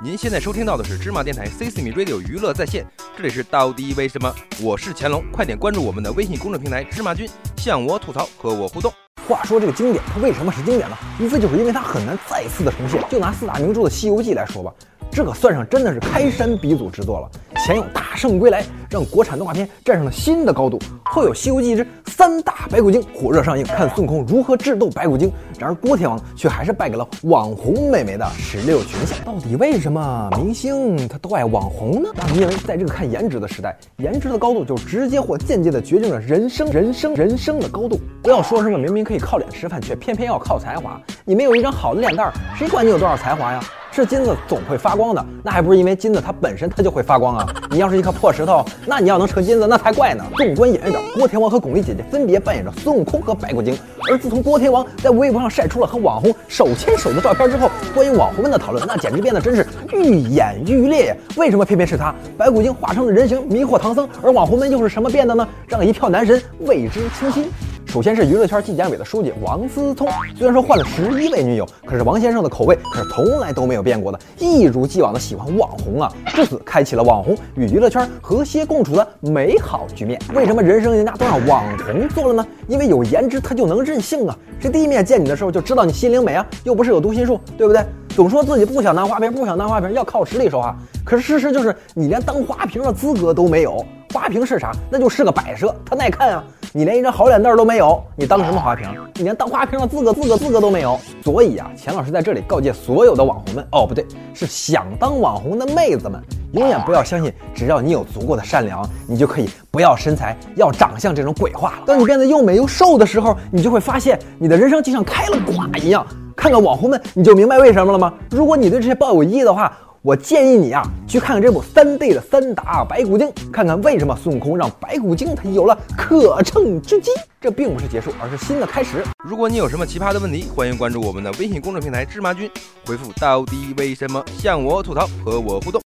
您现在收听到的是芝麻电台 C C 米 Radio 娱乐在线，这里是到底为什么？我是乾隆，快点关注我们的微信公众平台芝麻君，向我吐槽，和我互动。话说这个经典，它为什么是经典呢？无非就是因为它很难再次的重现。就拿四大名著的《西游记》来说吧，这可算上真的是开山鼻祖之作了。前有《大圣归来》，让国产动画片站上了新的高度；后有《西游记之三大白骨精》火热上映，看孙悟空如何智斗白骨精。然而郭天王却还是败给了网红美眉的石榴裙下。到底为什么明星他都爱网红呢？那因为在这个看颜值的时代，颜值的高度就直接或间接的决定了人生、人生、人生的高度。不要说什么明明可以靠脸吃饭，却偏偏要靠才华。你没有一张好的脸蛋，谁管你有多少才华呀？是金子总会发光的，那还不是因为金子它本身它就会发光啊！你要是一颗破石头，那你要能成金子，那才怪呢。纵观演员表郭天王和巩俐姐姐分别扮演着孙悟空和白骨精。而自从郭天王在微博上晒出了和网红手牵手的照片之后，关于网红们的讨论那简直变得真是愈演愈烈呀。为什么偏偏是他白骨精化成了人形迷惑唐僧，而网红们又是什么变的呢？让一票男神为之倾心。首先是娱乐圈纪检委的书记王思聪，虽然说换了十一位女友，可是王先生的口味可是从来都没有变过的，一如既往的喜欢网红啊，至此开启了网红与娱乐圈和谐共处的美好局面。为什么人生赢家都让网红做了呢？因为有颜值他就能任性啊，这第一面见你的时候就知道你心灵美啊，又不是有读心术，对不对？总说自己不想当花瓶，不想当花瓶，要靠实力说话，可是事实就是你连当花瓶的资格都没有。花瓶是啥？那就是个摆设，它耐看啊。你连一张好脸蛋都没有，你当什么花瓶？你连当花瓶的资格、资格、资格都没有。所以啊，钱老师在这里告诫所有的网红们，哦，不对，是想当网红的妹子们，永远不要相信，只要你有足够的善良，你就可以不要身材，要长相这种鬼话了。当你变得又美又瘦的时候，你就会发现你的人生就像开了挂一样。看看网红们，你就明白为什么了吗？如果你对这些抱有疑义的话，我建议你啊，去看看这部三 D 的三打白骨精，看看为什么孙悟空让白骨精他有了可乘之机。这并不是结束，而是新的开始。如果你有什么奇葩的问题，欢迎关注我们的微信公众平台芝麻君，回复到底为什么向我吐槽，和我互动。